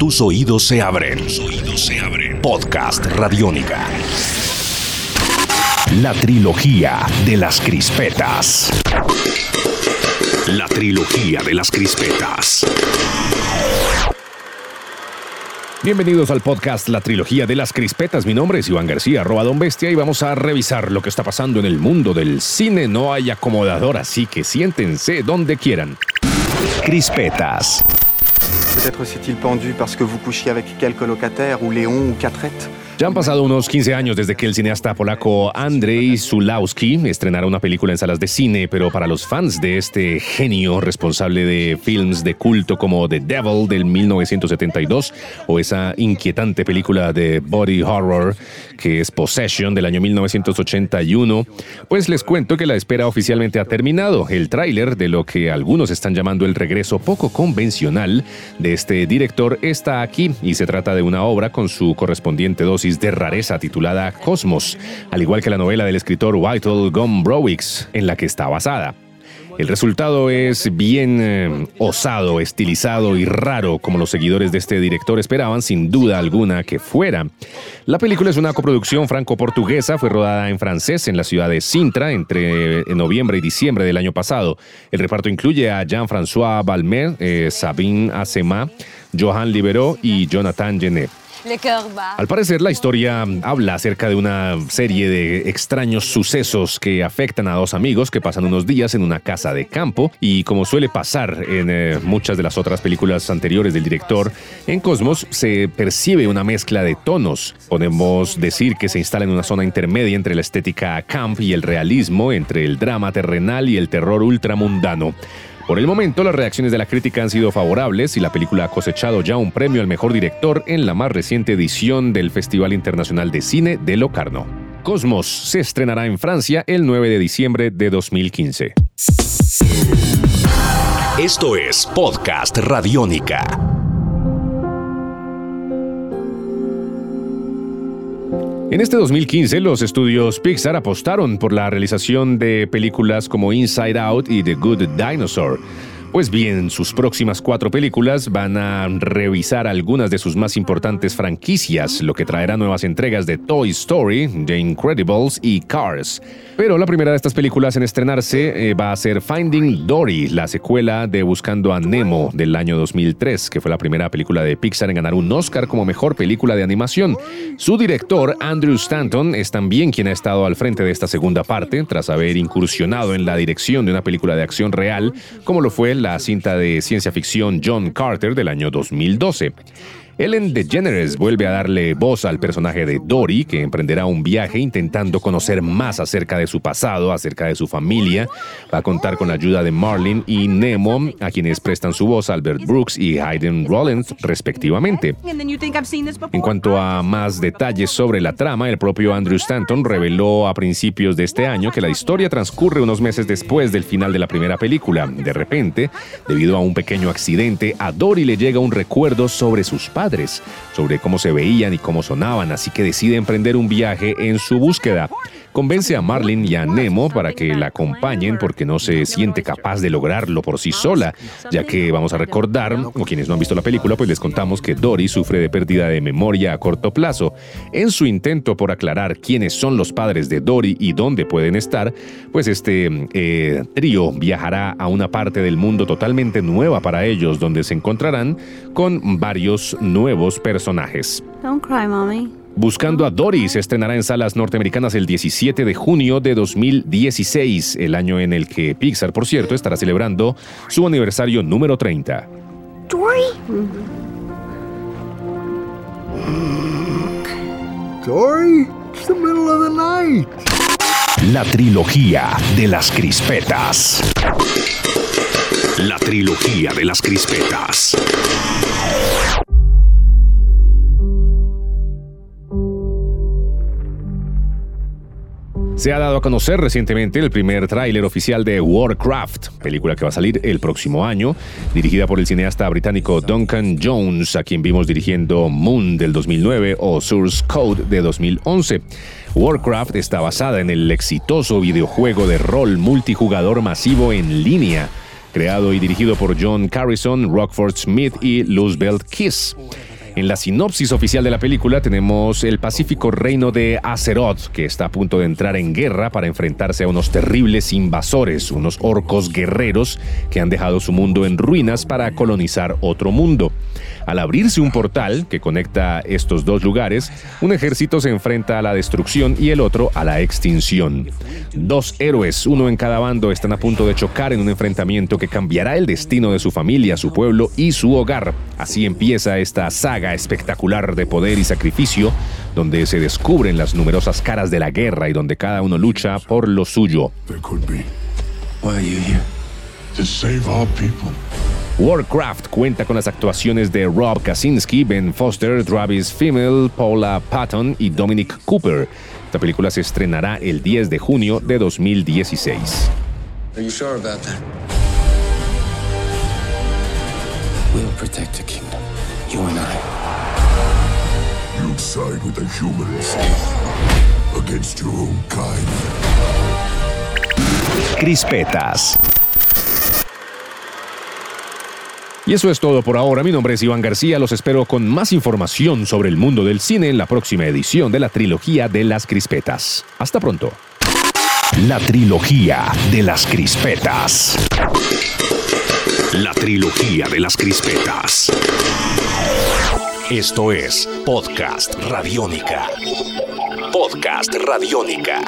Tus oídos se abren. Tus oídos se abren. Podcast Radiónica. La trilogía de las crispetas. La trilogía de las crispetas. Bienvenidos al podcast La Trilogía de las Crispetas. Mi nombre es Iván García, arroba Don Bestia, y vamos a revisar lo que está pasando en el mundo del cine. No hay acomodador, así que siéntense donde quieran. Crispetas. Peut-être s'est-il pendu parce que vous couchiez avec quelques locataires ou Léon ou Catrette Ya han pasado unos 15 años desde que el cineasta polaco Andrzej Zulawski estrenara una película en salas de cine, pero para los fans de este genio responsable de films de culto como The Devil del 1972 o esa inquietante película de body horror que es Possession del año 1981, pues les cuento que la espera oficialmente ha terminado. El tráiler de lo que algunos están llamando el regreso poco convencional de este director está aquí y se trata de una obra con su correspondiente dosis de rareza titulada Cosmos, al igual que la novela del escritor Whitehall Gombrowicz, en la que está basada. El resultado es bien eh, osado, estilizado y raro, como los seguidores de este director esperaban sin duda alguna que fuera. La película es una coproducción franco-portuguesa, fue rodada en francés en la ciudad de Sintra entre eh, noviembre y diciembre del año pasado. El reparto incluye a Jean-François Balmer, eh, Sabine Asema, Johan Libero y Jonathan Genet. Al parecer, la historia habla acerca de una serie de extraños sucesos que afectan a dos amigos que pasan unos días en una casa de campo y como suele pasar en eh, muchas de las otras películas anteriores del director, en Cosmos se percibe una mezcla de tonos. Podemos decir que se instala en una zona intermedia entre la estética camp y el realismo, entre el drama terrenal y el terror ultramundano. Por el momento, las reacciones de la crítica han sido favorables y la película ha cosechado ya un premio al mejor director en la más reciente edición del Festival Internacional de Cine de Locarno. Cosmos se estrenará en Francia el 9 de diciembre de 2015. Esto es Podcast Radiónica. En este 2015, los estudios Pixar apostaron por la realización de películas como Inside Out y The Good Dinosaur. Pues bien, sus próximas cuatro películas van a revisar algunas de sus más importantes franquicias, lo que traerá nuevas entregas de Toy Story, The Incredibles y Cars. Pero la primera de estas películas en estrenarse eh, va a ser Finding Dory, la secuela de Buscando a Nemo del año 2003, que fue la primera película de Pixar en ganar un Oscar como mejor película de animación. Su director, Andrew Stanton, es también quien ha estado al frente de esta segunda parte, tras haber incursionado en la dirección de una película de acción real, como lo fue la cinta de ciencia ficción John Carter del año 2012. Ellen DeGeneres vuelve a darle voz al personaje de Dory, que emprenderá un viaje intentando conocer más acerca de su pasado, acerca de su familia. Va a contar con la ayuda de Marlin y Nemo, a quienes prestan su voz Albert Brooks y Hayden Rollins, respectivamente. En cuanto a más detalles sobre la trama, el propio Andrew Stanton reveló a principios de este año que la historia transcurre unos meses después del final de la primera película. De repente, debido a un pequeño accidente, a Dory le llega un recuerdo sobre sus padres sobre cómo se veían y cómo sonaban, así que decide emprender un viaje en su búsqueda. Convence a Marlin y a Nemo para que la acompañen porque no se siente capaz de lograrlo por sí sola, ya que vamos a recordar, o quienes no han visto la película, pues les contamos que Dory sufre de pérdida de memoria a corto plazo. En su intento por aclarar quiénes son los padres de Dory y dónde pueden estar, pues este eh, trío viajará a una parte del mundo totalmente nueva para ellos, donde se encontrarán con varios nuevos personajes. Don't cry, mommy. Buscando a Dory se estrenará en salas norteamericanas el 17 de junio de 2016, el año en el que Pixar, por cierto, estará celebrando su aniversario número 30. Dory? Dory? It's the middle of the night. La trilogía de las crispetas. La trilogía de las crispetas. Se ha dado a conocer recientemente el primer tráiler oficial de Warcraft, película que va a salir el próximo año, dirigida por el cineasta británico Duncan Jones, a quien vimos dirigiendo Moon del 2009 o Source Code de 2011. Warcraft está basada en el exitoso videojuego de rol multijugador masivo en línea, creado y dirigido por John Carrison, Rockford Smith y Luzbelt Kiss. En la sinopsis oficial de la película tenemos el pacífico reino de Azeroth, que está a punto de entrar en guerra para enfrentarse a unos terribles invasores, unos orcos guerreros que han dejado su mundo en ruinas para colonizar otro mundo. Al abrirse un portal que conecta estos dos lugares, un ejército se enfrenta a la destrucción y el otro a la extinción. Dos héroes, uno en cada bando, están a punto de chocar en un enfrentamiento que cambiará el destino de su familia, su pueblo y su hogar. Así empieza esta saga espectacular de poder y sacrificio, donde se descubren las numerosas caras de la guerra y donde cada uno lucha por lo suyo. Warcraft cuenta con las actuaciones de Rob Kaczynski, Ben Foster, Travis Fimmel, Paula Patton y Dominic Cooper. Esta película se estrenará el 10 de junio de 2016. Are Y eso es todo por ahora. Mi nombre es Iván García. Los espero con más información sobre el mundo del cine en la próxima edición de la trilogía de las crispetas. Hasta pronto. La trilogía de las crispetas. La trilogía de las crispetas. Esto es Podcast Radiónica. Podcast Radiónica.